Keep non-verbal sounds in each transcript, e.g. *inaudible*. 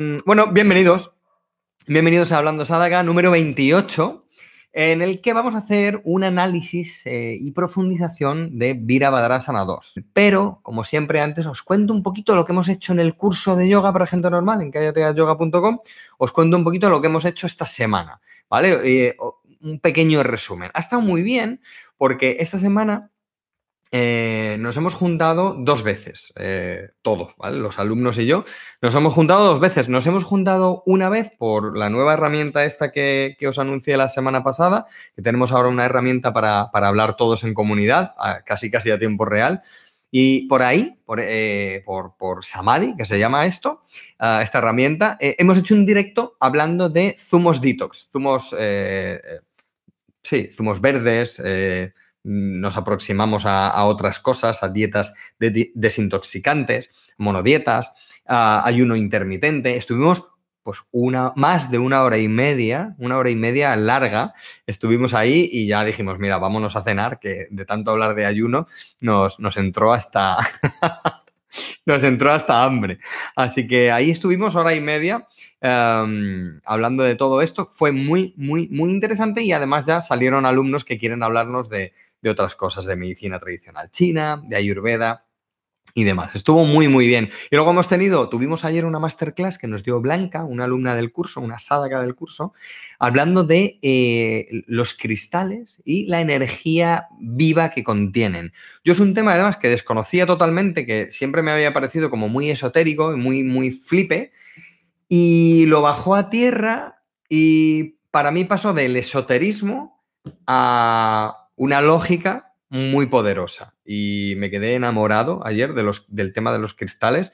Mm, bueno, bienvenidos. Bienvenidos a Hablando Sadaka número 28, en el que vamos a hacer un análisis eh, y profundización de Virabhadrasana 2. Pero, como siempre antes, os cuento un poquito lo que hemos hecho en el curso de yoga para gente normal en callateayoga.com. Os cuento un poquito lo que hemos hecho esta semana, ¿vale? Eh, un pequeño resumen. Ha estado muy bien porque esta semana eh, nos hemos juntado dos veces, eh, todos. Los alumnos y yo, nos hemos juntado dos veces. Nos hemos juntado una vez por la nueva herramienta esta que, os anuncié la semana pasada, que tenemos ahora una herramienta para, hablar todos en comunidad, casi casi a tiempo real. Y por ahí, por, eh, por, Samadhi, que se llama esto, esta herramienta, hemos hecho un directo hablando de zumos detox, zumos, sí, zumos verdes, nos aproximamos a, otras cosas, a dietas desintoxicantes, monodietas, a ayuno intermitente. Estuvimos pues una, más de una hora y media, una hora y media larga, estuvimos ahí y ya dijimos, mira, vámonos a cenar, que de tanto hablar de ayuno nos, nos entró hasta... *laughs* nos entró hasta hambre. Así que ahí estuvimos hora y media em, hablando de todo esto. Fue muy, muy, muy interesante y además ya salieron alumnos que quieren hablarnos de, de otras cosas de medicina tradicional china, de ayurveda y demás. Estuvo muy, muy bien. Y luego hemos tenido, tuvimos ayer una masterclass que nos dio Blanca, una alumna del curso, una sádaka del curso, hablando de eh, los cristales y la energía viva que contienen. Yo es un tema además que desconocía totalmente, que siempre me había parecido como muy esotérico y muy, muy flipe, y lo bajó a tierra y para mí pasó del esoterismo a una lógica muy poderosa y me quedé enamorado ayer de los, del tema de los cristales.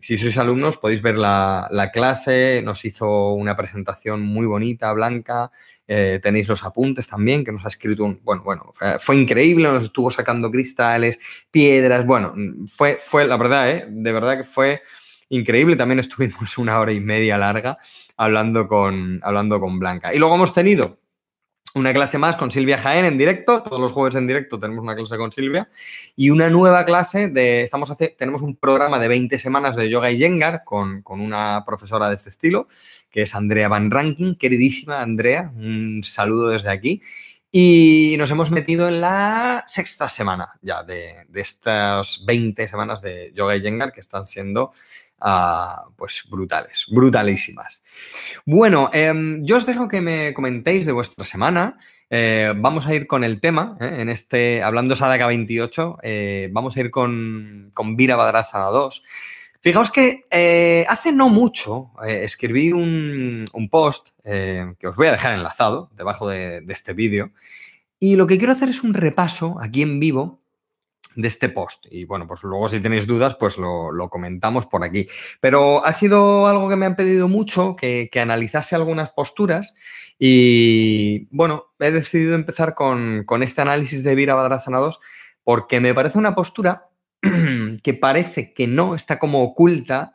si sois alumnos podéis ver la, clase, nos hizo una presentación muy bonita, blanca, eh, tenéis los apuntes también, que nos ha escrito un, bueno, bueno, fue, increíble, nos estuvo sacando cristales, piedras, bueno, fue, fue la verdad, ¿eh? de verdad que fue increíble, también estuvimos *laughs* una hora y media larga hablando con, hablando con Blanca. Y luego hemos tenido una clase más con Silvia Jaén en directo, todos los jueves en directo tenemos una clase con Silvia. Y una nueva clase de, estamos hace, tenemos un programa de 20 semanas de yoga y yengar con, una profesora de este estilo, que es Andrea Van Ranking, queridísima Andrea, un saludo desde aquí. Y nos hemos metido en la sexta semana ya de, de estas 20 semanas de yoga y yengar que están siendo pues brutales, brutalísimas. Bueno, em, yo os dejo que me comentéis de vuestra semana. Eh, vamos a ir con el tema, ¿eh? en este, hablando Sadaka 28, eh, vamos a ir con, con Vira 2. Fijaos que hace no mucho escribí un, post que os voy a dejar enlazado debajo de, de este vídeo. Y lo que quiero hacer es un repaso aquí en vivo de este post. Y bueno, pues luego si tenéis dudas, pues lo, comentamos por aquí. Pero ha sido algo que me han pedido mucho, que, analizase algunas posturas. Y bueno, he decidido empezar con, este análisis de Virabhadrasana 2 porque me parece una postura *clears throat* que parece que no, está como oculta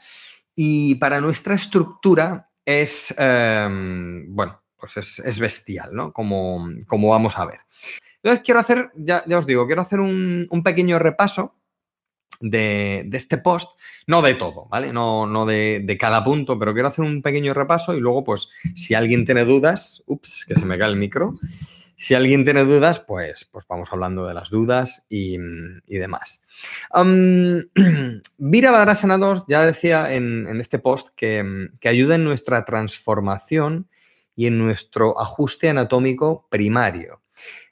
y para nuestra estructura es, em, bueno, pues es, bestial, ¿no? Como, como vamos a ver. Entonces quiero hacer, ya, os digo, quiero hacer un, pequeño repaso de, este post, no de todo, ¿vale? No, no de, cada punto, pero quiero hacer un pequeño repaso y luego, pues, si alguien tiene dudas, ups, que se me cae el micro, si alguien tiene dudas, pues, pues vamos hablando de las dudas y, demás. Um, *clears throat* Vira 2 ya decía en, este post que, que ayuda en nuestra transformación y en nuestro ajuste anatómico primario.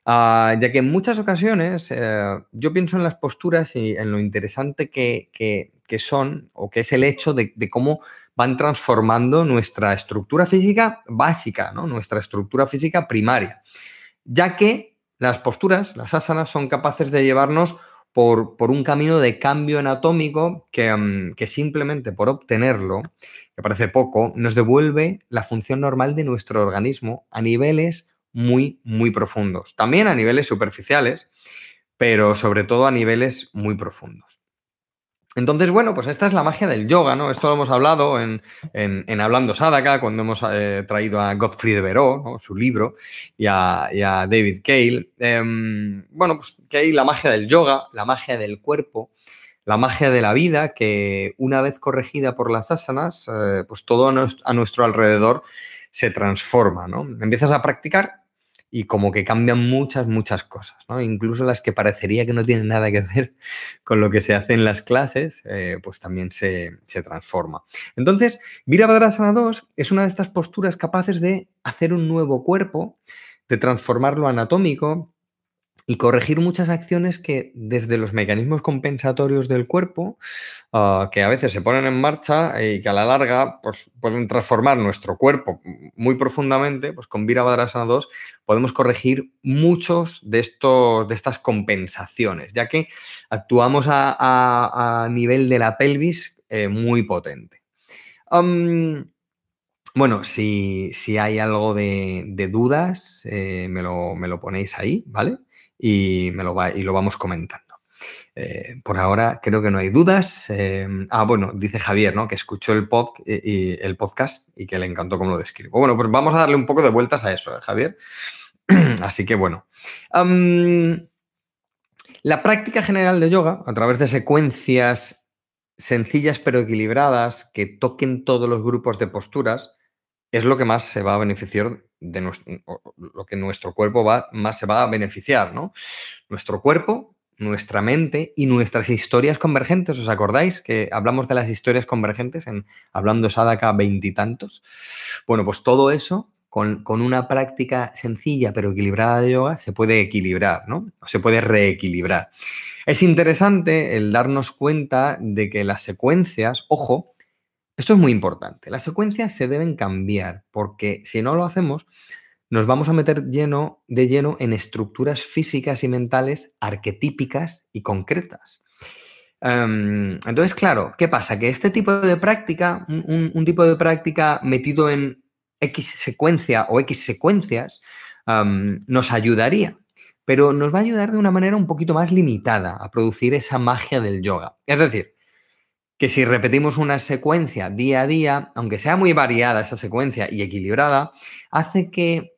Ah, ya que en muchas ocasiones eh, yo pienso en las posturas y en lo interesante que, son o que es el hecho de, cómo van transformando nuestra estructura física básica, ¿no? nuestra estructura física primaria, ya que las posturas, las asanas, son capaces de llevarnos por, un camino de cambio anatómico que, mm, que, simplemente por obtenerlo, que parece poco, nos devuelve la función normal de nuestro organismo a niveles muy, muy profundos. También a niveles superficiales, pero sobre todo a niveles muy profundos. Entonces, bueno, pues esta es la magia del yoga, ¿no? Esto lo hemos hablado en, Hablando Sadaka, cuando hemos eh, traído a Godfrey de su libro, y a, David Cale. Em, bueno, pues que hay la magia del yoga, la magia del cuerpo, la magia de la vida que una vez corregida por las asanas, eh, pues todo a nuestro alrededor se transforma, ¿no? Empiezas a practicar y como que cambian muchas, muchas cosas, ¿no? Incluso las que parecería que no tienen nada que ver *laughs* con lo que se hace en las clases, eh, pues también se, se, transforma. Entonces, Virabhadrasana 2 es una de estas posturas capaces de hacer un nuevo cuerpo, de transformarlo anatómico, y corregir muchas acciones que desde los mecanismos compensatorios del cuerpo, ah, que a veces se ponen en marcha y que a la larga pues, pueden transformar nuestro cuerpo muy profundamente, pues con Virabhadrasana 2 podemos corregir muchos de, estos, de estas compensaciones, ya que actuamos a, nivel de la pelvis eh, muy potente. bueno, si, hay algo de, dudas, eh, me, lo, me, lo, ponéis ahí, ¿vale? Y, me lo, va, y lo vamos comentando. Eh, por ahora creo que no hay dudas. Em, ah, bueno, dice Javier, ¿no? Que escuchó el, pod, y, el podcast y que le encantó cómo lo describo. Bueno, pues vamos a darle un poco de vueltas a eso, ¿eh, Javier? *clears throat* Así que bueno. la práctica general de yoga, a través de secuencias sencillas pero equilibradas que toquen todos los grupos de posturas, es lo que más se va a beneficiar de nuestro, lo que nuestro cuerpo va, más se va a beneficiar, ¿no? Nuestro cuerpo, nuestra mente y nuestras historias convergentes. ¿Os acordáis que hablamos de las historias convergentes en Hablando Sadaka veintitantos? Bueno, pues todo eso con, con, una práctica sencilla pero equilibrada de yoga se puede equilibrar, ¿no? Se puede reequilibrar. Es interesante el darnos cuenta de que las secuencias, ojo, esto es muy importante. Las secuencias se deben cambiar porque si no lo hacemos, nos vamos a meter lleno, de lleno en estructuras físicas y mentales arquetípicas y concretas. Em, entonces, claro, ¿qué pasa? Que este tipo de práctica, un, tipo de práctica metido en X secuencia o X secuencias, em, nos ayudaría, pero nos va a ayudar de una manera un poquito más limitada a producir esa magia del yoga. Es decir, que si repetimos una secuencia día a día, aunque sea muy variada esa secuencia y equilibrada, hace que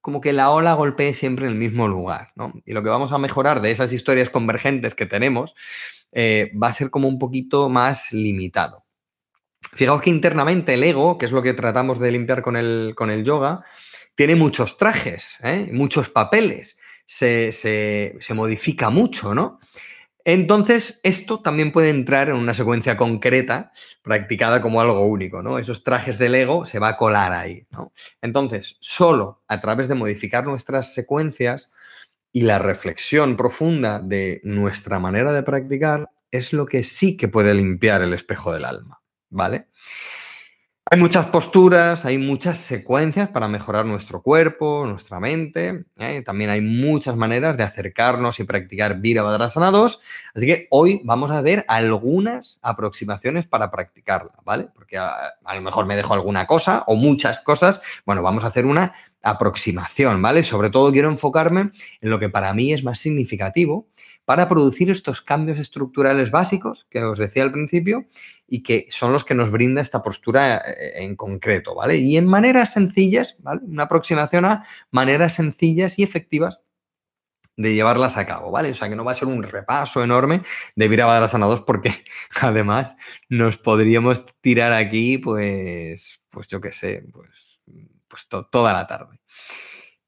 como que la ola golpee siempre en el mismo lugar, ¿no? Y lo que vamos a mejorar de esas historias convergentes que tenemos eh, va a ser como un poquito más limitado. Fijaos que internamente el ego, que es lo que tratamos de limpiar con el, con el yoga, tiene muchos trajes, ¿eh? muchos papeles, se, se modifica mucho, ¿no? Entonces, esto también puede entrar en una secuencia concreta, practicada como algo único, ¿no? Esos trajes del ego se va a colar ahí, ¿no? Entonces, solo a través de modificar nuestras secuencias y la reflexión profunda de nuestra manera de practicar es lo que sí que puede limpiar el espejo del alma, ¿vale? Hay muchas posturas, hay muchas secuencias para mejorar nuestro cuerpo, nuestra mente. ¿eh? También hay muchas maneras de acercarnos y practicar Virabhadrasana 2. Así que hoy vamos a ver algunas aproximaciones para practicarla, ¿vale? Porque a, a, lo mejor me dejo alguna cosa o muchas cosas. Bueno, vamos a hacer una aproximación, ¿vale? Sobre todo quiero enfocarme en lo que para mí es más significativo para producir estos cambios estructurales básicos que os decía al principio y que son los que nos brinda esta postura eh, en concreto, ¿vale? Y en maneras sencillas, ¿vale? Una aproximación a maneras sencillas y efectivas de llevarlas a cabo, ¿vale? O sea, que no va a ser un repaso enorme de Virabhadrasana 2 porque *laughs* además nos podríamos tirar aquí, pues, pues yo qué sé, pues, pues toda la tarde.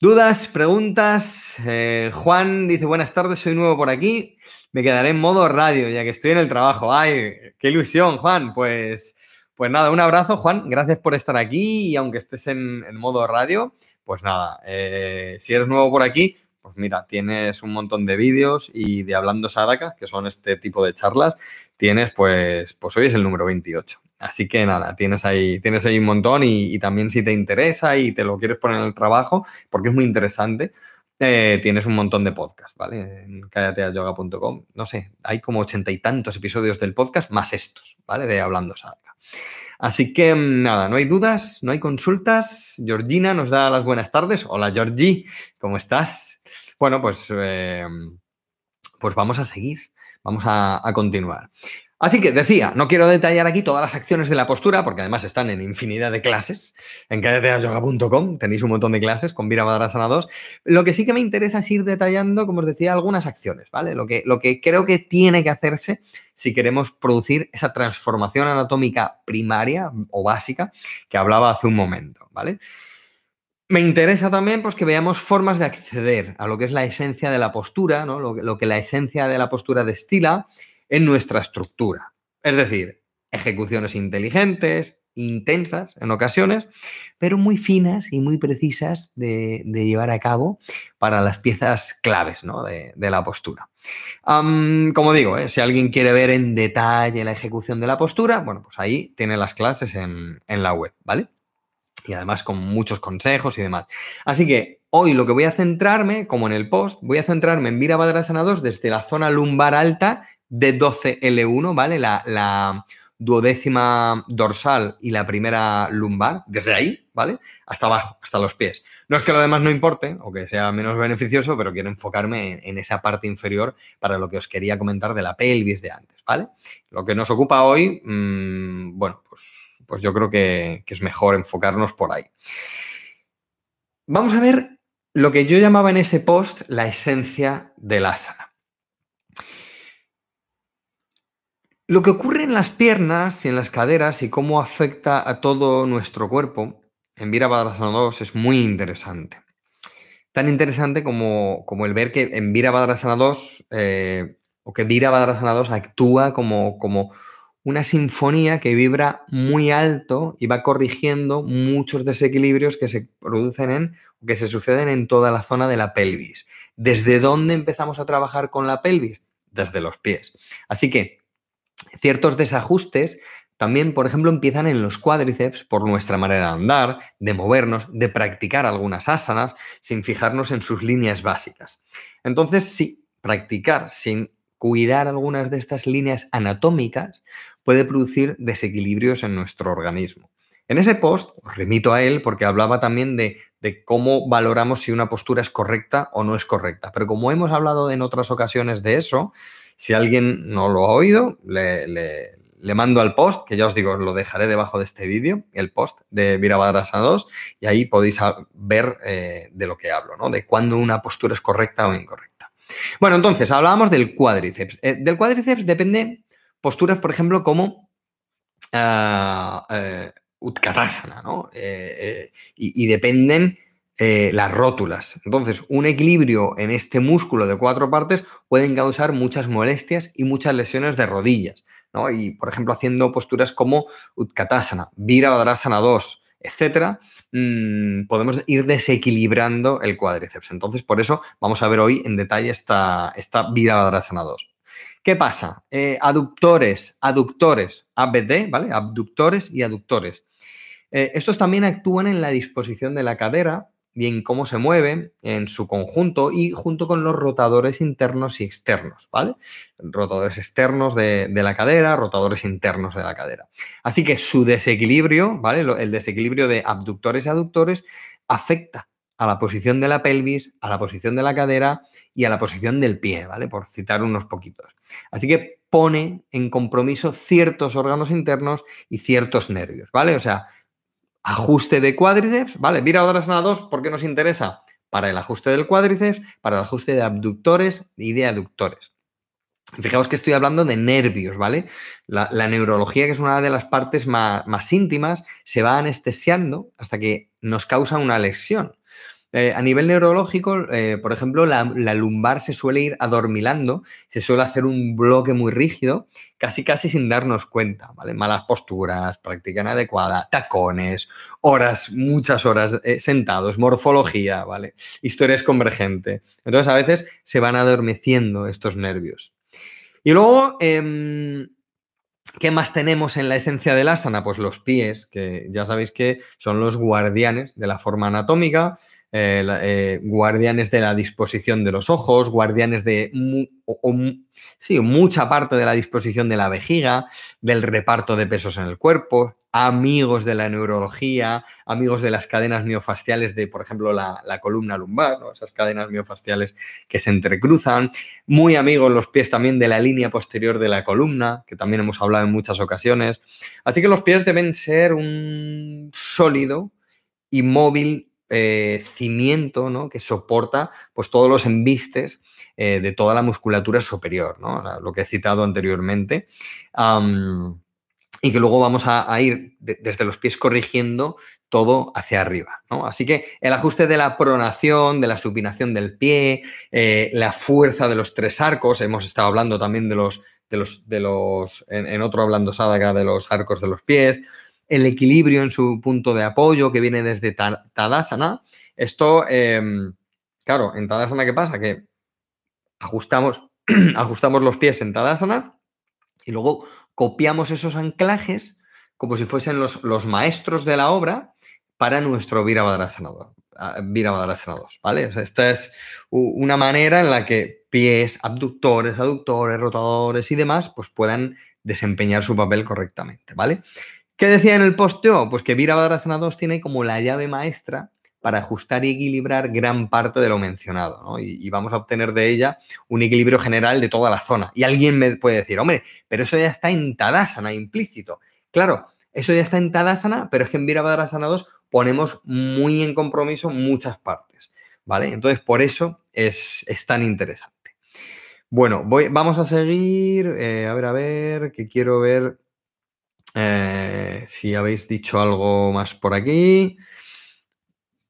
Dudas, preguntas. Eh, Juan dice, buenas tardes, soy nuevo por aquí. Me quedaré en modo radio ya que estoy en el trabajo. ¡Ay, qué ilusión, Juan! Pues, pues nada, un abrazo, Juan. Gracias por estar aquí y aunque estés en, modo radio, pues nada, eh, si eres nuevo por aquí, pues mira, tienes un montón de vídeos y de Hablando Sadaka, que son este tipo de charlas, tienes pues, pues hoy es el número 28. Así que nada, tienes ahí, tienes ahí un montón y, también si te interesa y te lo quieres poner en el trabajo, porque es muy interesante, eh, tienes un montón de podcasts, ¿vale? En cállateayoga.com, no sé, hay como ochenta y tantos episodios del podcast más estos, ¿vale? De Hablando Sadaka. Así que nada, no hay dudas, no hay consultas. Georgina nos da las buenas tardes. Hola Georgie, ¿cómo estás? Bueno, pues, eh, pues vamos a seguir, vamos a continuar. Así que decía, no quiero detallar aquí todas las acciones de la postura, porque además están en infinidad de clases. En cadeteayoga.com tenéis un montón de clases con Virabhadrasana 2. Lo que sí que me interesa es ir detallando, como os decía, algunas acciones, ¿vale? Lo que, lo que creo que tiene que hacerse si queremos producir esa transformación anatómica primaria o básica que hablaba hace un momento, ¿vale? Me interesa también pues, que veamos formas de acceder a lo que es la esencia de la postura, ¿no? lo, lo que la esencia de la postura destila en nuestra estructura. Es decir, ejecuciones inteligentes, intensas en ocasiones, pero muy finas y muy precisas de, llevar a cabo para las piezas claves de, la postura. como digo, ¿eh? si alguien quiere ver en detalle la ejecución de la postura, bueno, pues ahí tiene las clases en, en la web, ¿vale? Y además con muchos consejos y demás. Así que hoy lo que voy a centrarme, como en el post, voy a centrarme en Virabhadrasana 2 desde la zona lumbar alta de 12L1, ¿vale? La, duodécima dorsal y la primera lumbar, desde ahí, ¿vale? Hasta abajo, hasta los pies. No es que lo demás no importe o que sea menos beneficioso, pero quiero enfocarme en, esa parte inferior para lo que os quería comentar de la pelvis de antes, ¿vale? Lo que nos ocupa hoy, mm, bueno, pues, pues yo creo que, que es mejor enfocarnos por ahí. Vamos a ver lo que yo llamaba en ese post la esencia del asana. Lo que ocurre en las piernas y en las caderas y cómo afecta a todo nuestro cuerpo en Virabhadrasana 2 es muy interesante. Tan interesante como, como el ver que en Virabhadrasana 2 eh, o que Virabhadrasana 2 actúa como, como una sinfonía que vibra muy alto y va corrigiendo muchos desequilibrios que se producen en que se suceden en toda la zona de la pelvis. ¿Desde dónde empezamos a trabajar con la pelvis? Desde los pies. Así que Ciertos desajustes también, por ejemplo, empiezan en los cuádriceps por nuestra manera de andar, de movernos, de practicar algunas asanas sin fijarnos en sus líneas básicas. Entonces, sí, practicar sin cuidar algunas de estas líneas anatómicas puede producir desequilibrios en nuestro organismo. En ese post, os remito a él porque hablaba también de, cómo valoramos si una postura es correcta o no es correcta. Pero como hemos hablado en otras ocasiones de eso, si alguien no lo ha oído, le, mando al post, que ya os digo, lo dejaré debajo de este vídeo, el post de Virabhadrasana 2, y ahí podéis ver eh, de lo que hablo, ¿no? De cuándo una postura es correcta o incorrecta. Bueno, entonces, hablábamos del cuádriceps. Eh, del cuádriceps depende posturas, por ejemplo, como uh, Utkatasana, ¿no? y dependen eh, las rótulas. Entonces, un equilibrio en este músculo de cuatro partes pueden causar muchas molestias y muchas lesiones de rodillas. Y, por ejemplo, haciendo posturas como Utkatasana, Virabhadrasana 2, etcétera, mm, podemos ir desequilibrando el cuádriceps. Entonces, por eso vamos a ver hoy en detalle esta, esta Virabhadrasana 2. ¿Qué pasa? Eh, aductores, aductores, ABD, ¿vale? Abductores y aductores. Eh, estos también actúan en la disposición de la cadera y en cómo se mueve en su conjunto y junto con los rotadores internos y externos, ¿vale? Rotadores externos de, la cadera, rotadores internos de la cadera. Así que su desequilibrio, ¿vale? El desequilibrio de abductores y aductores afecta a la posición de la pelvis, a la posición de la cadera y a la posición del pie, ¿vale? Por citar unos poquitos. Así que pone en compromiso ciertos órganos internos y ciertos nervios, ¿vale? O sea, ajuste de cuádriceps, ¿vale? Mira Virabhadrasana 2, ¿por qué nos interesa? Para el ajuste del cuádriceps, para el ajuste de abductores y de aductores. Fijaos que estoy hablando de nervios, ¿vale? La, neurología, que es una de las partes más, más íntimas, se va anestesiando hasta que nos causa una lesión. Eh, a nivel neurológico, eh, por ejemplo, la, lumbar se suele ir adormilando, se suele hacer un bloque muy rígido, casi casi sin darnos cuenta, ¿vale? Malas posturas, práctica inadecuada, tacones, horas, muchas horas eh, sentados, morfología, ¿vale? Historias convergentes. Entonces, a veces se van adormeciendo estos nervios. Y luego, em, ¿Qué más tenemos en la esencia del asana? Pues los pies, que ya sabéis que son los guardianes de la forma anatómica, eh, eh, guardianes de la disposición de los ojos, guardianes de sí, mucha parte de la disposición de la vejiga, del reparto de pesos en el cuerpo, amigos de la neurología, amigos de las cadenas miofasciales de, por ejemplo, la, columna lumbar, esas cadenas miofasciales que se entrecruzan, muy amigos los pies también de la línea posterior de la columna, que también hemos hablado en muchas ocasiones. Así que los pies deben ser un sólido y móvil eh, cimiento ¿no? que soporta pues, todos los embistes eh, de toda la musculatura superior, lo que he citado anteriormente y que luego vamos a, ir desde los pies corrigiendo todo hacia arriba. Así que el ajuste de la pronación, de la supinación del pie, eh, la fuerza de los tres arcos, hemos estado hablando también de los, de los, los en, otro hablando Sadaka de los arcos de los pies, el equilibrio en su punto de apoyo que viene desde Tadasana. Esto, em, claro, en Tadasana, ¿qué pasa? Que ajustamos, *clears throat* ajustamos los pies en Tadasana y luego copiamos esos anclajes como si fuesen los, los maestros de la obra para nuestro Virabhadrasana 2, ah, ¿vale? esta es una manera en la que pies, abductores, aductores, rotadores y demás, pues puedan desempeñar su papel correctamente, ¿vale? ¿Qué decía en el posteo? Pues que Virabhadrasana 2 tiene como la llave maestra para ajustar y equilibrar gran parte de lo mencionado, ¿no? y, vamos a obtener de ella un equilibrio general de toda la zona. Y alguien me puede decir, hombre, pero eso ya está en Tadasana, implícito. Claro, eso ya está en Tadasana, pero es que en Virabhadrasana 2 ponemos muy en compromiso muchas partes, ¿vale? Entonces, por eso es, tan interesante. Bueno, voy, vamos a seguir, eh, a ver, a ver, que quiero ver eh, si habéis dicho algo más por aquí.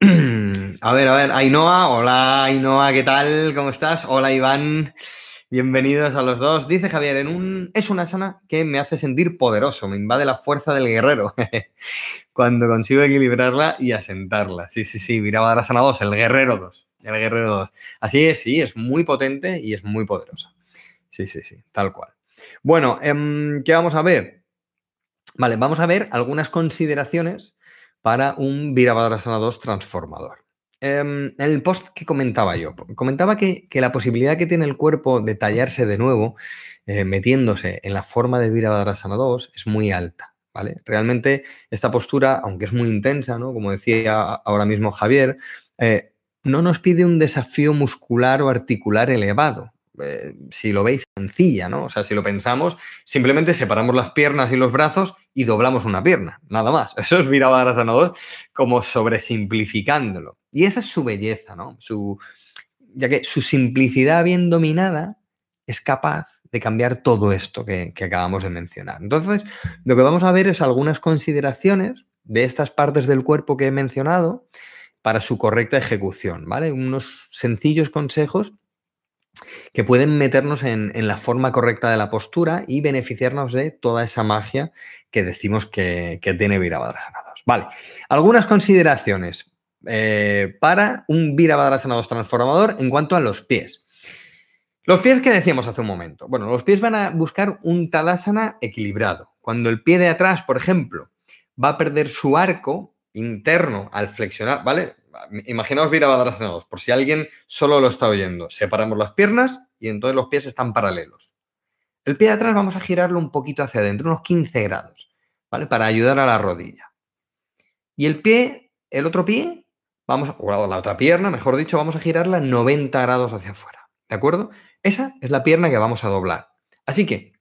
*clears throat* A ver, a ver, Ainhoa, hola Ainhoa, ¿qué tal? ¿Cómo estás? Hola Iván, bienvenidos a los dos. Dice Javier, en un, es una sana que me hace sentir poderoso, me invade la fuerza del guerrero *laughs* cuando consigo equilibrarla y asentarla. Sí, sí, sí, miraba la sana 2, el guerrero 2, el guerrero 2. Así es, sí, es muy potente y es muy poderosa. Sí, sí, sí, tal cual. Bueno, em, ¿qué vamos a ver? Vale, vamos a ver algunas consideraciones para un Virabhadrasana 2 transformador. em, el post que comentaba yo, comentaba que, la posibilidad que tiene el cuerpo de tallarse de nuevo, eh, metiéndose en la forma de Virabhadrasana 2, es muy alta. ¿vale? Realmente esta postura, aunque es muy intensa, ¿no? como decía ahora mismo Javier, eh, no nos pide un desafío muscular o articular elevado. Eh, si lo veis, sencilla, ¿no? O sea, si lo pensamos, simplemente separamos las piernas y los brazos y doblamos una pierna, nada más. *laughs* Eso es Virabhadrasana 2 como sobresimplificándolo. Y esa es su belleza, ¿no? Su, ya que su simplicidad bien dominada es capaz de cambiar todo esto que, que acabamos de mencionar. Entonces, lo que vamos a ver es algunas consideraciones de estas partes del cuerpo que he mencionado para su correcta ejecución, ¿vale? Unos sencillos consejos que pueden meternos en, la forma correcta de la postura y beneficiarnos de toda esa magia que decimos que, tiene Virabhadrasana 2. Vale, algunas consideraciones eh, para un Virabhadrasana 2 transformador en cuanto a los pies. Los pies que decíamos hace un momento. Bueno, los pies van a buscar un Tadasana equilibrado. Cuando el pie de atrás, por ejemplo, va a perder su arco interno al flexionar, ¿vale? Imaginaos Virabhadrasana 2, por si alguien solo lo está oyendo. Separamos las piernas y entonces los pies están paralelos. El pie de atrás vamos a girarlo un poquito hacia adentro, unos 15 grados, ¿vale? Para ayudar a la rodilla. Y el pie, el otro pie, vamos, o la otra pierna, mejor dicho, vamos a girarla 90 grados hacia afuera. ¿De acuerdo? Esa es la pierna que vamos a doblar. Así que,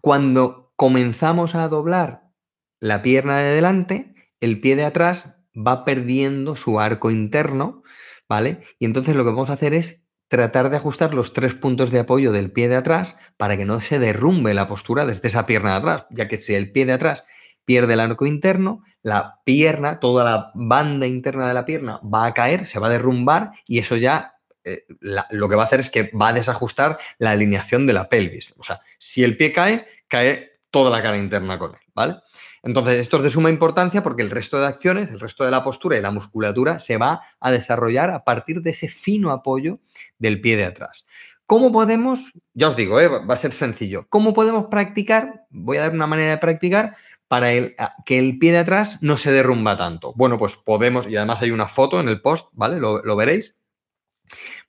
cuando comenzamos a doblar la pierna de delante, el pie de atrás va perdiendo su arco interno, ¿vale? Y entonces lo que vamos a hacer es tratar de ajustar los tres puntos de apoyo del pie de atrás para que no se derrumbe la postura desde esa pierna de atrás, ya que si el pie de atrás pierde el arco interno, la pierna, toda la banda interna de la pierna va a caer, se va a derrumbar y eso ya eh, lo que va a hacer es que va a desajustar la alineación de la pelvis. O sea, si el pie cae, cae toda la cara interna con él, ¿vale? Entonces, esto es de suma importancia porque el resto de acciones, el resto de la postura y la musculatura se va a desarrollar a partir de ese fino apoyo del pie de atrás. ¿Cómo podemos? Ya os digo, ¿eh? va a ser sencillo. ¿Cómo podemos practicar? Voy a dar una manera de practicar para que el pie de atrás no se derrumba tanto. Bueno, pues podemos, y además hay una foto en el post, ¿vale? Lo, lo veréis.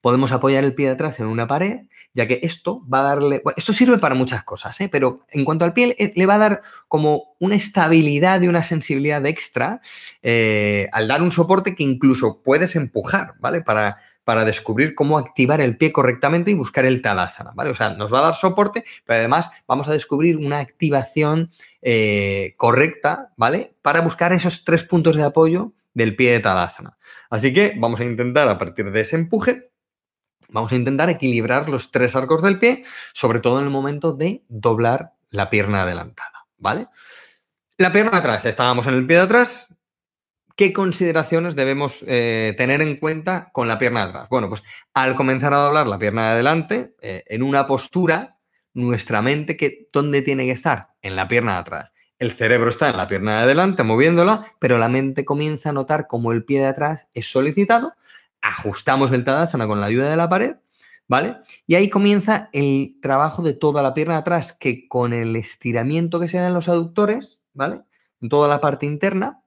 Podemos apoyar el pie de atrás en una pared, ya que esto va a darle... esto sirve para muchas cosas, ¿eh? pero en cuanto al pie, le va a dar como una estabilidad y una sensibilidad extra eh, al dar un soporte que incluso puedes empujar, ¿vale? Para, para descubrir cómo activar el pie correctamente y buscar el Tadasana, ¿vale? O sea, nos va a dar soporte, pero además vamos a descubrir una activación eh, correcta, ¿vale? Para buscar esos tres puntos de apoyo del pie de Tadasana. Así que vamos a intentar a partir de ese empuje, vamos a intentar equilibrar los tres arcos del pie, sobre todo en el momento de doblar la pierna adelantada, ¿vale? La pierna atrás, estábamos en el pie de atrás. ¿Qué consideraciones debemos eh, tener en cuenta con la pierna atrás? Bueno, pues al comenzar a doblar la pierna de adelante, eh, en una postura, nuestra mente, que, ¿dónde tiene que estar? En la pierna de atrás. El cerebro está en la pierna de adelante moviéndola, pero la mente comienza a notar cómo el pie de atrás es solicitado. Ajustamos el Tadasana con la ayuda de la pared, ¿vale? Y ahí comienza el trabajo de toda la pierna de atrás, que con el estiramiento que se da en los aductores, ¿vale? En toda la parte interna,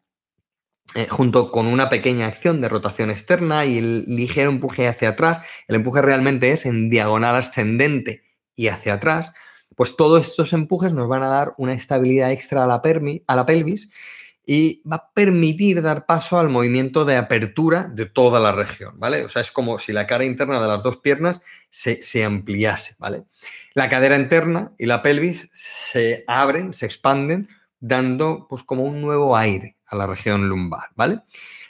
eh, junto con una pequeña acción de rotación externa y el ligero empuje hacia atrás, el empuje realmente es en diagonal ascendente y hacia atrás, pues todos estos empujes nos van a dar una estabilidad extra a la, a la pelvis y va a permitir dar paso al movimiento de apertura de toda la región, ¿vale? O sea, es como si la cara interna de las dos piernas se, se, ampliase, ¿vale? La cadera interna y la pelvis se abren, se expanden, dando pues como un nuevo aire a la región lumbar, ¿vale?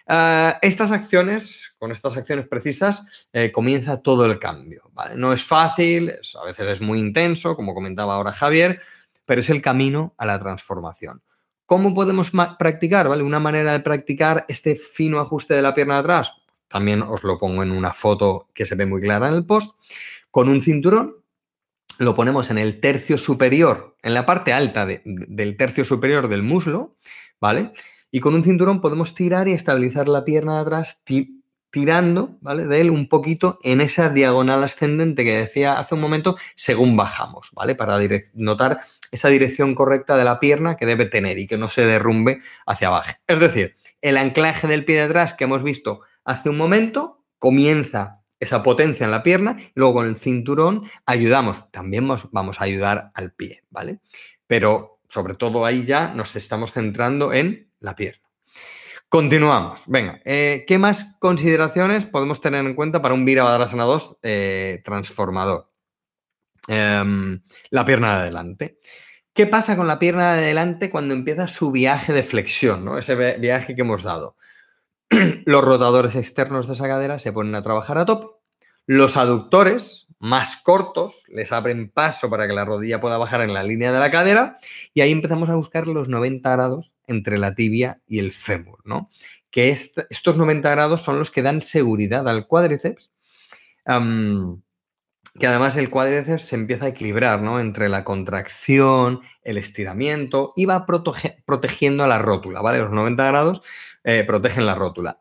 Ah, estas acciones, con estas acciones precisas, eh, comienza todo el cambio. No es fácil, a veces es muy intenso, como comentaba ahora Javier, pero es el camino a la transformación. ¿Cómo podemos practicar? ¿vale? Una manera de practicar este fino ajuste de la pierna de atrás, también os lo pongo en una foto que se ve muy clara en el post, con un cinturón, lo ponemos en el tercio superior, en la parte alta del tercio superior del muslo, ¿vale? Y con un cinturón podemos tirar y estabilizar la pierna de atrás tirando, ¿vale? De él un poquito en esa diagonal ascendente que decía hace un momento según bajamos, ¿vale? Para notar esa dirección correcta de la pierna que debe tener y que no se derrumbe hacia abajo. Es decir, el anclaje del pie de atrás que hemos visto hace un momento comienza esa potencia en la pierna y luego con el cinturón ayudamos, también vamos a ayudar al pie, ¿vale? Pero sobre todo ahí ya nos estamos centrando en la pierna. Continuamos. Venga, eh, ¿qué más consideraciones podemos tener en cuenta para un Virabhadrasana 2 eh, transformador? Em, la pierna de adelante. ¿Qué pasa con la pierna de adelante cuando empieza su viaje de flexión, ¿no? ese viaje que hemos dado? *clears throat* Los rotadores externos de esa cadera se ponen a trabajar a tope. Los aductores, más cortos, les abren paso para que la rodilla pueda bajar en la línea de la cadera y ahí empezamos a buscar los 90 grados entre la tibia y el fémur, ¿no? Que estos 90 grados son los que dan seguridad al cuádriceps, que además el cuádriceps se empieza a equilibrar, ¿no? Entre la contracción, el estiramiento y va protegiendo a la rótula, ¿vale? Los 90 grados eh, protegen la rótula.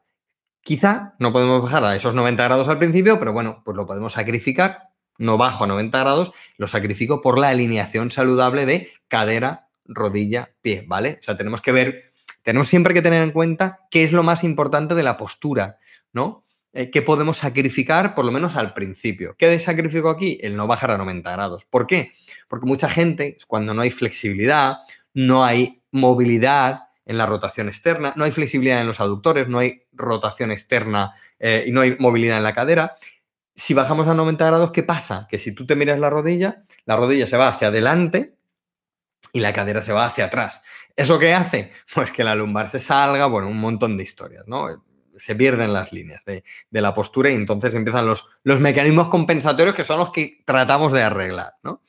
Quizá no podemos bajar a esos 90 grados al principio, pero bueno, pues lo podemos sacrificar. No bajo a 90 grados, lo sacrifico por la alineación saludable de cadera, rodilla, pie, ¿vale? O sea, tenemos que ver, tenemos siempre que tener en cuenta qué es lo más importante de la postura, ¿no? Eh, ¿Qué podemos sacrificar, por lo menos al principio? ¿Qué sacrifico aquí? El no bajar a 90 grados. ¿Por qué? Porque mucha gente, cuando no hay flexibilidad, no hay movilidad, en la rotación externa, no hay flexibilidad en los aductores, no hay rotación externa eh, y no hay movilidad en la cadera. Si bajamos a 90 grados, ¿qué pasa? Que si tú te miras la rodilla, la rodilla se va hacia adelante y la cadera se va hacia atrás. ¿Eso qué hace? *laughs* Pues que la lumbar se salga, bueno, un montón de historias, ¿no? Se pierden las líneas de, la postura y entonces empiezan los, los mecanismos compensatorios que son los que tratamos de arreglar, ¿no?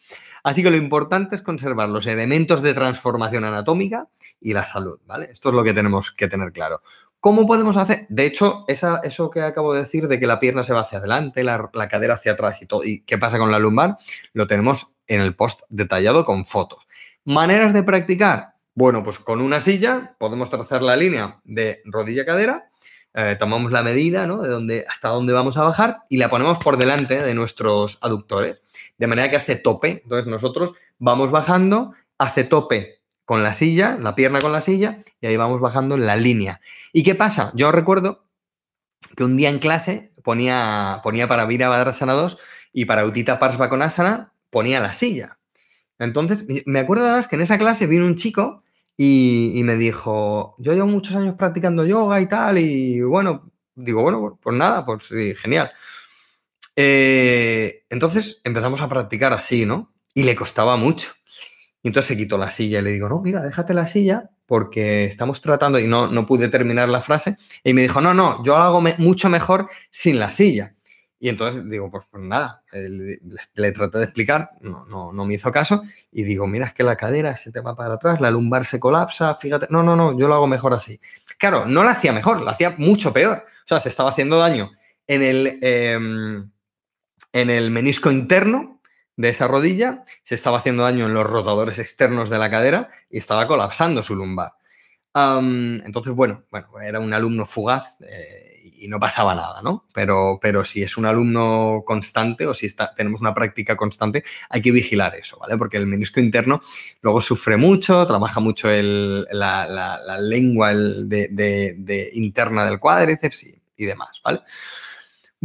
Así que lo importante es conservar los elementos de transformación anatómica y la salud, ¿vale? Esto es lo que tenemos que tener claro. ¿Cómo podemos hacer? De hecho, eso que acabo de decir de que la pierna se va hacia adelante, la, cadera hacia atrás y todo, y qué pasa con la lumbar, lo tenemos en el post detallado con fotos. ¿Maneras de practicar? Bueno, pues con una silla podemos trazar la línea de rodilla-cadera, eh, tomamos la medida ¿no? de dónde, hasta dónde vamos a bajar y la ponemos por delante de nuestros aductores de manera que hace tope. Entonces nosotros vamos bajando, hace tope con la silla, la pierna con la silla, y ahí vamos bajando la línea. ¿Y qué pasa? Yo recuerdo que un día en clase ponía, ponía para Virabhadrasana 2 y para Utita Parsvakonasana ponía la silla. Entonces, me acuerdo además que en esa clase vino un chico y, me dijo, yo llevo muchos años practicando yoga y tal, y bueno, digo, bueno, pues nada, pues sí, genial. Eh, entonces empezamos a practicar así, ¿no? Y le costaba mucho. Y entonces se quitó la silla y le digo, no, mira, déjate la silla porque estamos tratando, y no, no pude terminar la frase, y me dijo, no, no, yo hago mucho mejor sin la silla. Y entonces digo, pues, pues nada, le, traté de explicar, no, no, no, me hizo caso, y digo, mira, es que la cadera se te va para atrás, la lumbar se colapsa, fíjate, no, no, no, yo lo hago mejor así. Claro, no la hacía mejor, la hacía mucho peor. O sea, se estaba haciendo daño en el, em, en el menisco interno de esa rodilla, se estaba haciendo daño en los rotadores externos de la cadera y estaba colapsando su lumbar. entonces, bueno, bueno, era un alumno fugaz. Eh, y no pasaba nada, ¿no? Pero, pero si es un alumno constante o si está, tenemos una práctica constante, hay que vigilar eso, ¿vale? Porque el menisco interno luego sufre mucho, trabaja mucho la, lengua de, interna del cuádriceps y, demás, ¿vale?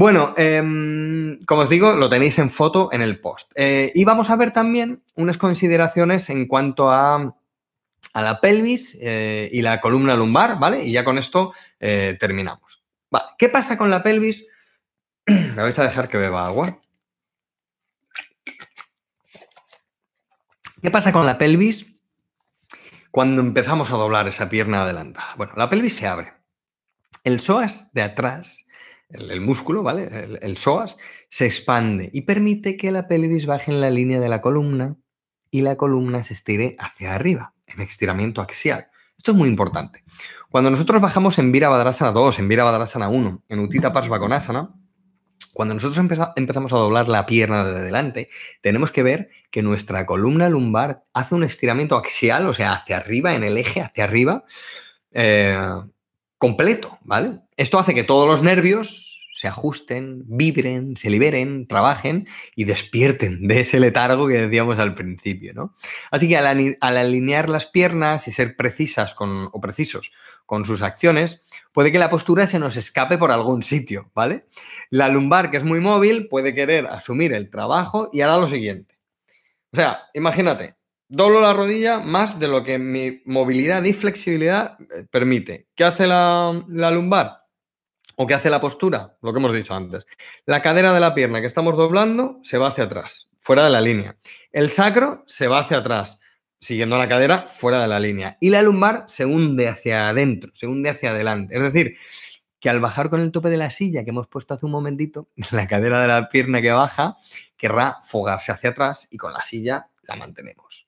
Bueno, em, como os digo, lo tenéis en foto en el post. Eh, y vamos a ver también unas consideraciones en cuanto a, la pelvis eh, y la columna lumbar, ¿vale? Y ya con esto eh, terminamos. ¿qué pasa con la pelvis? *clears throat* Me vais a dejar que beba agua. ¿Qué pasa con la pelvis cuando empezamos a doblar esa pierna adelantada? Bueno, la pelvis se abre. El psoas de atrás, el, músculo, ¿vale? El, el, psoas se expande y permite que la pelvis baje en la línea de la columna y la columna se estire hacia arriba, en estiramiento axial. Esto es muy importante. Cuando nosotros bajamos en Virabhadrasana 2, en Virabhadrasana 1, en Utita Parsvakonasana, cuando nosotros empezamos a doblar la pierna de delante, tenemos que ver que nuestra columna lumbar hace un estiramiento axial, o sea, hacia arriba, en el eje hacia arriba, eh, completo, ¿vale? Esto hace que todos los nervios se ajusten, vibren, se liberen, trabajen y despierten de ese letargo que decíamos al principio, ¿no? Así que al, alinear las piernas y ser precisas o precisos con sus acciones, puede que la postura se nos escape por algún sitio, ¿vale? La lumbar, que es muy móvil, puede querer asumir el trabajo y hará lo siguiente. O sea, imagínate, doblo la rodilla más de lo que mi movilidad y flexibilidad eh, permite. ¿Qué hace la, la lumbar? ¿O qué hace la postura? Lo que hemos dicho antes. La cadera de la pierna que estamos doblando se va hacia atrás, fuera de la línea. El sacro se va hacia atrás, siguiendo la cadera fuera de la línea. Y la lumbar se hunde hacia adentro, se hunde hacia adelante. Es decir, que al bajar con el tope de la silla que hemos puesto hace un momentito, *laughs* la cadera de la pierna que baja querrá fogarse hacia atrás y con la silla la mantenemos.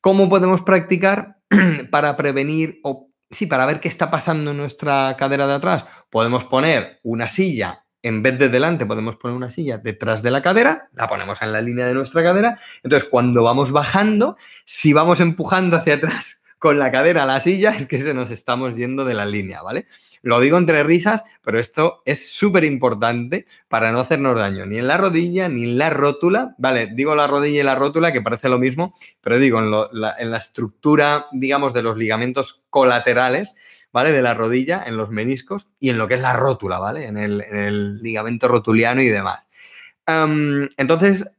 ¿Cómo podemos practicar *clears throat* para prevenir o sí, para ver qué está pasando en nuestra cadera de atrás, podemos poner una silla, en vez de delante, podemos poner una silla detrás de la cadera, la ponemos en la línea de nuestra cadera. Entonces, cuando vamos bajando, si vamos empujando hacia atrás con la cadera a la silla, es que se nos estamos yendo de la línea, ¿vale? Lo digo entre risas, pero esto es súper importante para no hacernos daño ni en la rodilla ni en la rótula. Vale, digo la rodilla y la rótula, que parece lo mismo, pero digo en, la, estructura, digamos, de los ligamentos colaterales, ¿vale? De la rodilla, en los meniscos y en lo que es la rótula, ¿vale? En el, ligamento rotuliano y demás. entonces,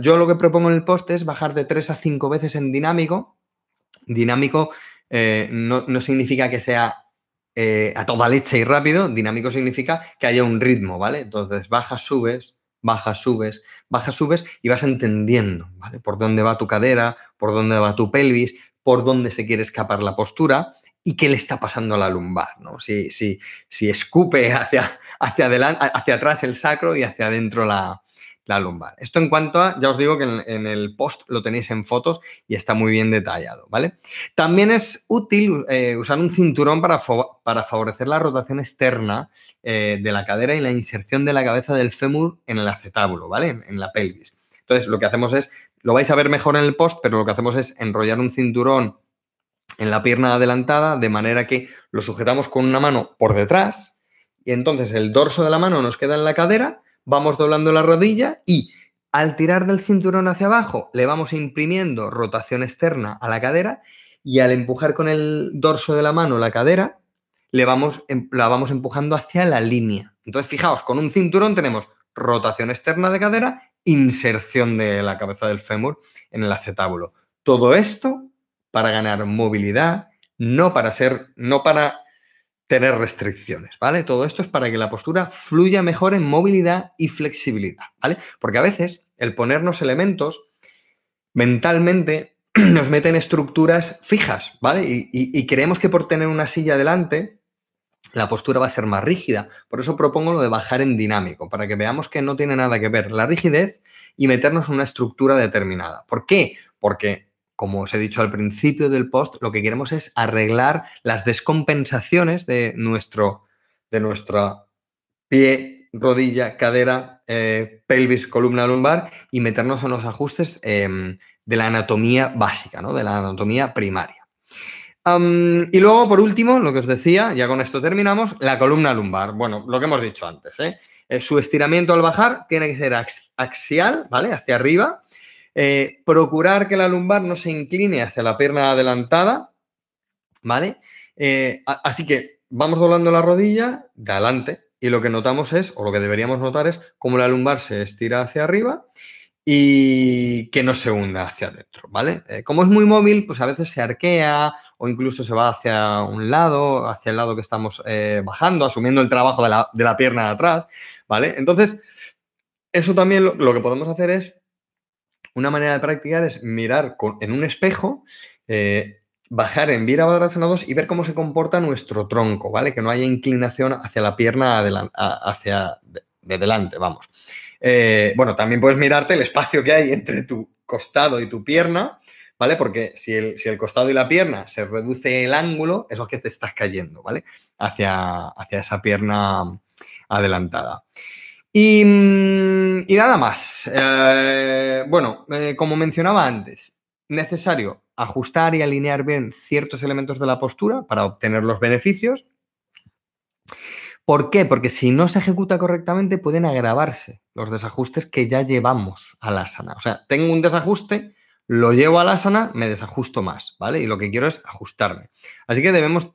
yo lo que propongo en el post es bajar de 3 a 5 veces en dinámico. Dinámico eh, no, no significa que sea eh, a toda leche y rápido, dinámico significa que haya un ritmo, ¿vale? Entonces bajas, subes, bajas, subes, bajas, subes y vas entendiendo, ¿vale? Por dónde va tu cadera, por dónde va tu pelvis, por dónde se quiere escapar la postura y qué le está pasando a la lumbar, ¿no? Si, si, si escupe hacia, hacia, adelante, hacia atrás el sacro y hacia adentro la, la lumbar. Esto en cuanto a, ya os digo que en, el post lo tenéis en fotos y está muy bien detallado, ¿vale? También es útil eh, usar un cinturón para, para, favorecer la rotación externa eh, de la cadera y la inserción de la cabeza del fémur en el acetábulo, ¿vale? En, la pelvis. Entonces, lo que hacemos es, lo vais a ver mejor en el post, pero lo que hacemos es enrollar un cinturón en la pierna adelantada de manera que lo sujetamos con una mano por detrás y entonces el dorso de la mano nos queda en la cadera vamos doblando la rodilla y al tirar del cinturón hacia abajo le vamos imprimiendo rotación externa a la cadera y al empujar con el dorso de la mano la cadera, le vamos, em, la vamos empujando hacia la línea. Entonces, fijaos, con un cinturón tenemos rotación externa de cadera, inserción de la cabeza del fémur en el acetábulo. Todo esto para ganar movilidad, no para ser, no para tener restricciones, ¿vale? Todo esto es para que la postura fluya mejor en movilidad y flexibilidad, ¿vale? Porque a veces el ponernos elementos mentalmente *clears throat* nos meten estructuras fijas, ¿vale? Y, creemos que por tener una silla delante la postura va a ser más rígida. Por eso propongo lo de bajar en dinámico, para que veamos que no tiene nada que ver la rigidez y meternos en una estructura determinada. ¿Por qué? Porque como os he dicho al principio del post, lo que queremos es arreglar las descompensaciones de nuestro, de nuestra pie, rodilla, cadera, eh, pelvis, columna lumbar y meternos en los ajustes em, de la anatomía básica, ¿no? de la anatomía primaria. y luego, por último, lo que os decía, ya con esto terminamos, la columna lumbar. Bueno, lo que hemos dicho antes, ¿eh? Eh, su estiramiento al bajar tiene que ser axial, ¿vale? Hacia arriba eh, procurar que la lumbar no se incline hacia la pierna adelantada, ¿vale? Eh, así que vamos doblando la rodilla de adelante y lo que notamos es, o lo que deberíamos notar es, cómo la lumbar se estira hacia arriba y que no se hunda hacia adentro, ¿vale? Eh, como es muy móvil, pues a veces se arquea o incluso se va hacia un lado, hacia el lado que estamos bajando, asumiendo el trabajo de la, pierna de atrás, ¿vale? Entonces, eso también lo que podemos hacer es una manera de practicar es mirar en un espejo, eh, bajar en Virabhadrasana 2 y ver cómo se comporta nuestro tronco, ¿vale? Que no haya inclinación hacia la pierna hacia de, delante, vamos. Eh, bueno, también puedes mirarte el espacio que hay entre tu costado y tu pierna, ¿vale? Porque si el, si el, costado y la pierna se reduce el ángulo, eso es que te estás cayendo, ¿vale? Hacia, hacia esa pierna adelantada. Mm, y, nada más. Eh, bueno, eh, como mencionaba antes, necesario ajustar y alinear bien ciertos elementos de la postura para obtener los beneficios. ¿Por qué? Porque si no se ejecuta correctamente pueden agravarse los desajustes que ya llevamos a la asana. O sea, tengo un desajuste, lo llevo a la asana, me desajusto más, ¿vale? Y lo que quiero es ajustarme. Así que debemos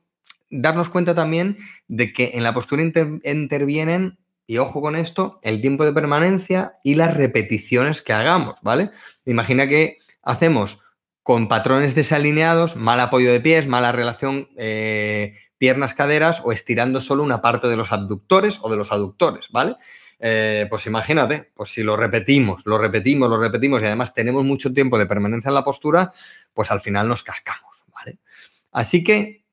darnos cuenta también de que en la postura intervienen y ojo con esto, el tiempo de permanencia y las repeticiones que hagamos, ¿vale? Imagina que hacemos con patrones desalineados, mal apoyo de pies, mala relación eh, piernas-caderas o estirando solo una parte de los abductores o de los aductores, ¿vale? Eh, pues imagínate, pues si lo repetimos, lo repetimos, lo repetimos y además tenemos mucho tiempo de permanencia en la postura, pues al final nos cascamos, ¿vale? Así que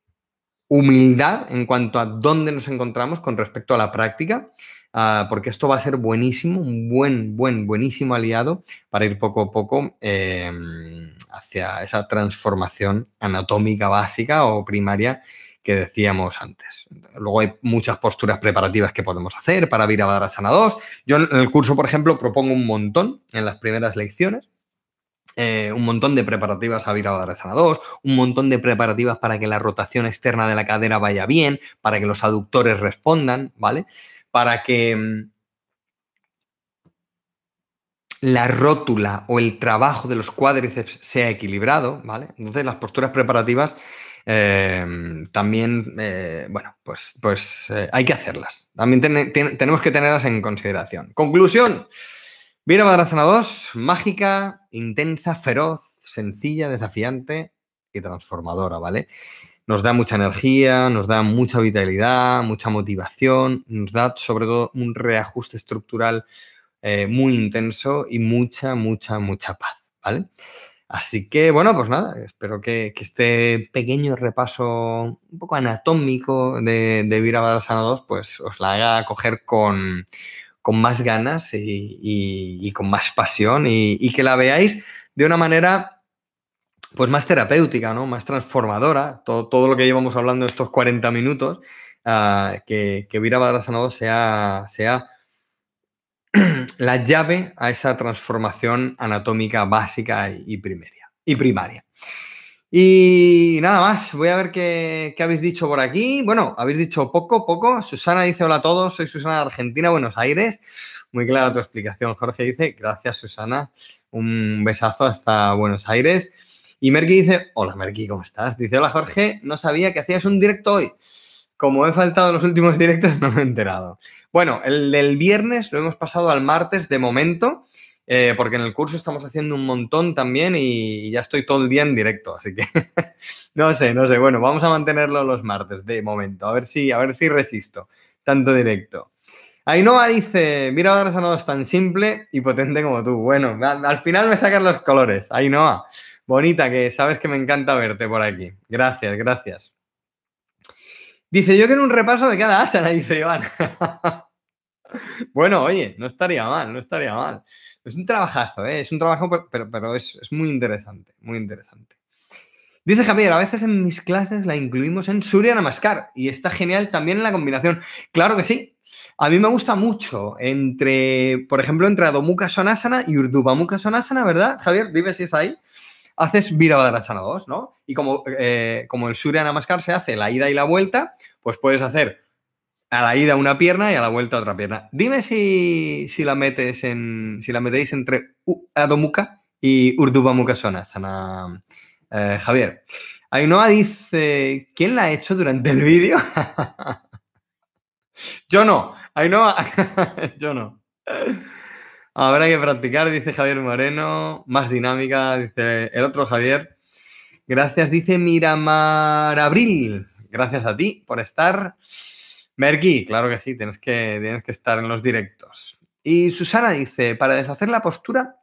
humildad en cuanto a dónde nos encontramos con respecto a la práctica. Ah, porque esto va a ser buenísimo, un buen, buen, buenísimo aliado para ir poco a poco em, hacia esa transformación anatómica básica o primaria que decíamos antes. Luego hay muchas posturas preparativas que podemos hacer para Virabhadrasana 2. Yo en el curso, por ejemplo, propongo un montón en las primeras lecciones. Eh, un montón de preparativas a Virabhadrasana 2, un montón de preparativas para que la rotación externa de la cadera vaya bien, para que los aductores respondan, ¿vale? Para que mm, la rótula o el trabajo de los cuádriceps sea equilibrado, ¿vale? Entonces las posturas preparativas em, también, eh, bueno, pues, pues eh, hay que hacerlas. También tenemos que tenerlas en consideración. Conclusión. Virabhadrasana 2, mágica, intensa, feroz, sencilla, desafiante y transformadora, ¿vale? Nos da mucha energía, nos da mucha vitalidad, mucha motivación, nos da sobre todo un reajuste estructural eh, muy intenso y mucha, mucha, mucha paz, ¿vale? Así que, bueno, pues nada, espero que, este pequeño repaso un poco anatómico de, de Virabhadrasana 2, pues os la haga coger con, más ganas y, con más pasión y que la veáis de una manera pues más terapéutica, ¿no? Más transformadora, todo, todo lo que llevamos hablando estos 40 minutos, uh, que, que Vira sea, sea *clears throat* la llave a esa transformación anatómica básica y, primaria, y primaria. Y nada más, voy a ver qué, qué, habéis dicho por aquí. Bueno, habéis dicho poco, poco. Susana dice hola a todos, soy Susana de Argentina, Buenos Aires. Muy clara tu explicación, Jorge dice, gracias Susana, un besazo hasta Buenos Aires. Y Merky dice, hola Merky, ¿cómo estás? Dice, hola Jorge, no sabía que hacías un directo hoy. como he faltado los últimos *laughs* directos, no me he enterado. Bueno, el del viernes lo hemos pasado al martes de momento, eh, porque en el curso estamos haciendo un montón también y ya estoy todo el día en directo, así que *laughs* no sé, no sé. Bueno, vamos a mantenerlo los martes de momento, a ver si, a ver si resisto tanto directo. Ainhoa dice, mira ahora es tan simple y potente como tú. Bueno, al final me sacan los colores. Ainhoa, bonita, que sabes que me encanta verte por aquí. Gracias, gracias. Dice, yo quiero un repaso de cada asana, *laughs* dice Iván. *laughs* bueno, oye, no estaría mal, no estaría mal. Es un trabajazo, ¿eh? es un trabajo, pero, pero es, es, muy interesante, muy interesante. Dice Javier, a veces en mis clases la incluimos en Surya Namaskar y está genial también en la combinación. Claro que sí. A mí me gusta mucho entre, por ejemplo, entre Adho Mukha Sonasana y Urdhva Mukha Sonasana, ¿verdad? Javier, dime si es ahí haces Virabhadrasana 2, ¿no? Y como, eh, como el Surya Namaskar se hace la ida y la vuelta, pues puedes hacer a la ida una pierna y a la vuelta otra pierna. Dime si, la metes en. si la metéis entre Adho Mukha y Urdhva Mukha Sonasana, eh, Javier. Ainhoa dice, ¿quién la ha hecho durante el vídeo? *laughs* Yo no. Ainhoa, *laughs* yo no. Habrá que practicar, dice Javier Moreno. Más dinámica, dice el otro Javier. Gracias, dice Miramar Abril. Gracias a ti por estar. Merky, claro que sí, tienes que, tienes que estar en los directos. Y Susana dice, para deshacer la postura,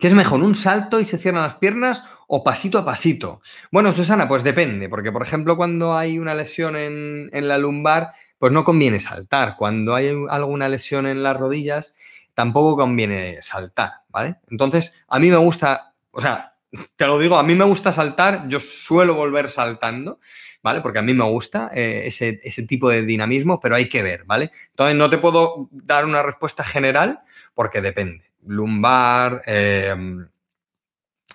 ¿qué es mejor, un salto y se cierran las piernas o pasito a pasito? Bueno, Susana, pues depende, porque por ejemplo cuando hay una lesión en, en la lumbar, pues no conviene saltar. Cuando hay alguna lesión en las rodillas, tampoco conviene saltar, ¿vale? Entonces, a mí me gusta, o sea, te lo digo, a mí me gusta saltar, yo suelo volver saltando, ¿vale? Porque a mí me gusta eh, ese, tipo de dinamismo, pero hay que ver, ¿vale? Entonces, no te puedo dar una respuesta general porque depende. Lumbar, em,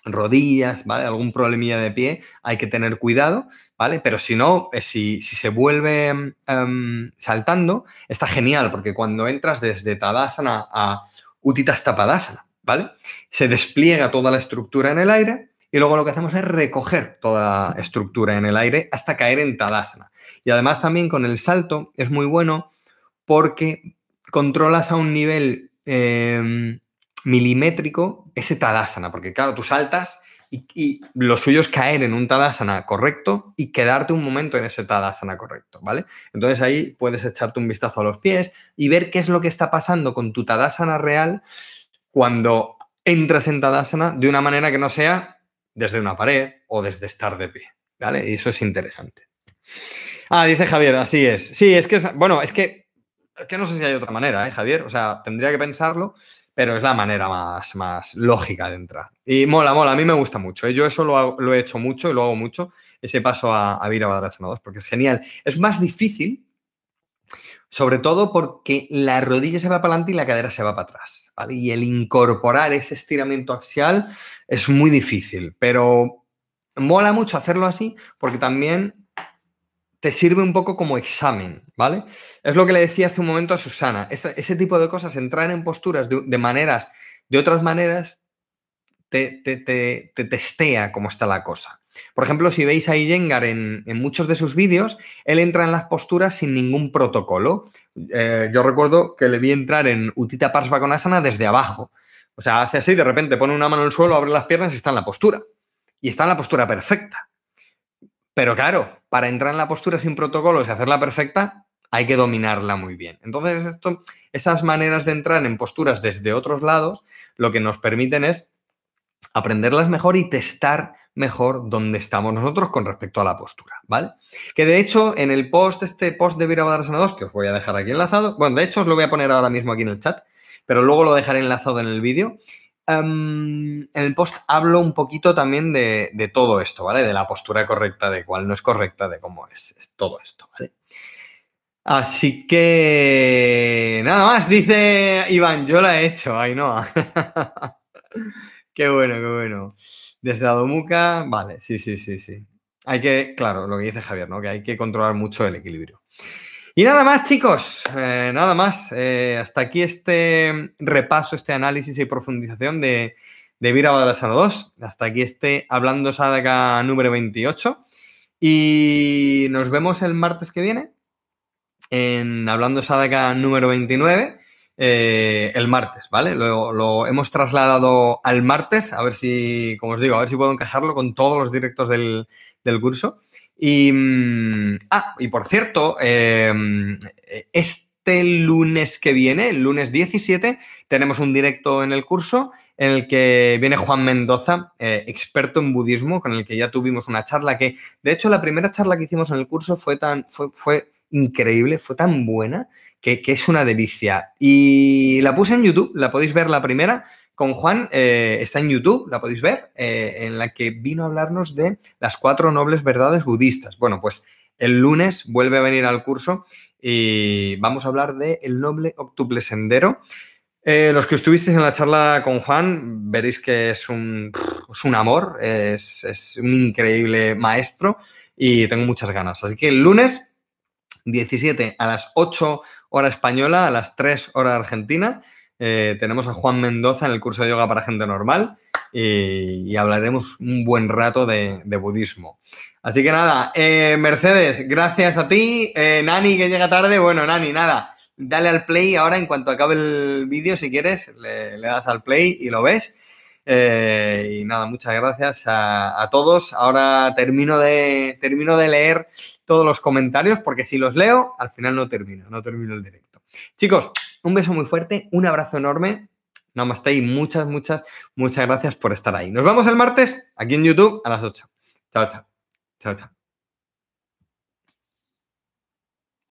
rodillas, ¿vale? Algún problemilla de pie, hay que tener cuidado, ¿vale? Pero si no, eh, si, se vuelve em, saltando, está genial, porque cuando entras desde Tadasana a Utitasta Padasana, ¿vale? Se despliega toda la estructura en el aire y luego lo que hacemos es recoger toda la estructura en el aire hasta caer en Tadasana. Y además también con el salto es muy bueno porque controlas a un nivel... Em, milimétrico ese Tadasana, porque claro, tú saltas y, lo suyo es caer en un Tadasana correcto y quedarte un momento en ese Tadasana correcto, ¿vale? Entonces ahí puedes echarte un vistazo a los pies y ver qué es lo que está pasando con tu Tadasana real cuando entras en Tadasana de una manera que no sea desde una pared o desde estar de pie, ¿vale? Y eso es interesante. Ah, dice Javier, así es. Sí, es que, bueno, es que, es que no sé si hay otra manera, ¿eh, Javier? O sea, tendría que pensarlo pero es la manera más, más lógica de entrar. Y mola, mola, a mí me gusta mucho. ¿eh? Yo eso lo, he hecho mucho y lo hago mucho, ese paso a, a Virabhadrasana 2, porque es genial. Es más difícil, sobre todo porque la rodilla se va para adelante y la cadera se va para atrás. Y el incorporar ese estiramiento axial es muy difícil, pero mola mucho hacerlo así porque también te sirve un poco como examen, ¿vale? Es lo que le decía hace un momento a Susana. Ese, tipo de cosas, entrar en posturas de, maneras, de otras maneras, te, te, testea cómo está la cosa. Por ejemplo, si veis a Iyengar en, muchos de sus vídeos, él entra en las posturas sin ningún protocolo. Eh, yo recuerdo que le vi entrar en Utita Parsvakonasana desde abajo. O sea, hace así, de repente pone una mano en el suelo, abre las piernas y está en la postura. Y está en la postura perfecta. Pero claro, para entrar en la postura sin protocolos y hacerla perfecta, hay que dominarla muy bien. Entonces, esto, esas maneras de entrar en posturas desde otros lados, lo que nos permiten es aprenderlas mejor y testar mejor dónde estamos nosotros con respecto a la postura, ¿vale? Que de hecho, en el post, este post de Virabhadrasana 2, que os voy a dejar aquí enlazado, bueno, de hecho os lo voy a poner ahora mismo aquí en el chat, pero luego lo dejaré enlazado en el vídeo, Em, en el post hablo un poquito también de, todo esto, ¿vale? De la postura correcta, de cuál no es correcta, de cómo es, todo esto, ¿vale? Así que nada más, dice Iván, yo la he hecho, ay no. *laughs* qué bueno, qué bueno. Desde Adomuca, vale, sí, sí, sí, sí. Hay que, claro, lo que dice Javier, ¿no? Que hay que controlar mucho el equilibrio. Y nada más, chicos, eh, nada más. Eh, hasta aquí este repaso, este análisis y profundización de, de Vira 2. Hasta aquí este Hablando Sadaka número 28. Y nos vemos el martes que viene en Hablando Sadaka número 29. Eh, el martes, ¿vale? Lo, hemos trasladado al martes, a ver si, como os digo, a ver si puedo encajarlo con todos los directos del, curso. Y, mm, ah, y por cierto, eh, este lunes que viene, el lunes 17, tenemos un directo en el curso en el que viene Juan Mendoza, eh, experto en budismo, con el que ya tuvimos una charla que, de hecho, la primera charla que hicimos en el curso fue tan, fue, fue increíble, fue tan buena que, es una delicia. Y la puse en YouTube, la podéis ver la primera con Juan, eh, está en YouTube, la podéis ver, eh, en la que vino a hablarnos de las cuatro nobles verdades budistas. Bueno, pues el lunes vuelve a venir al curso y vamos a hablar de el noble octuple sendero eh, los que estuvisteis en la charla con Juan veréis que es un, un amor, es, un increíble maestro y tengo muchas ganas. Así que el lunes 17 a las 8 hora española, a las 3 hora argentina, eh, tenemos a Juan Mendoza en el curso de yoga para gente normal y, hablaremos un buen rato de, budismo. Así que nada, eh, Mercedes, gracias a ti. Nani, que llega tarde. Bueno, Nani, nada dale al play ahora en cuanto acabe el vídeo, si quieres, le, das al play y lo ves. Eh, y nada, muchas gracias a, todos. Ahora termino de, termino de leer todos los comentarios porque si los leo, al final no termino, no termino el directo. Chicos, un beso muy fuerte, un abrazo enorme. Namaste y muchas, muchas, muchas gracias por estar ahí. Nos vemos el martes aquí en YouTube a las 8. Chao, chao. Chao, chao.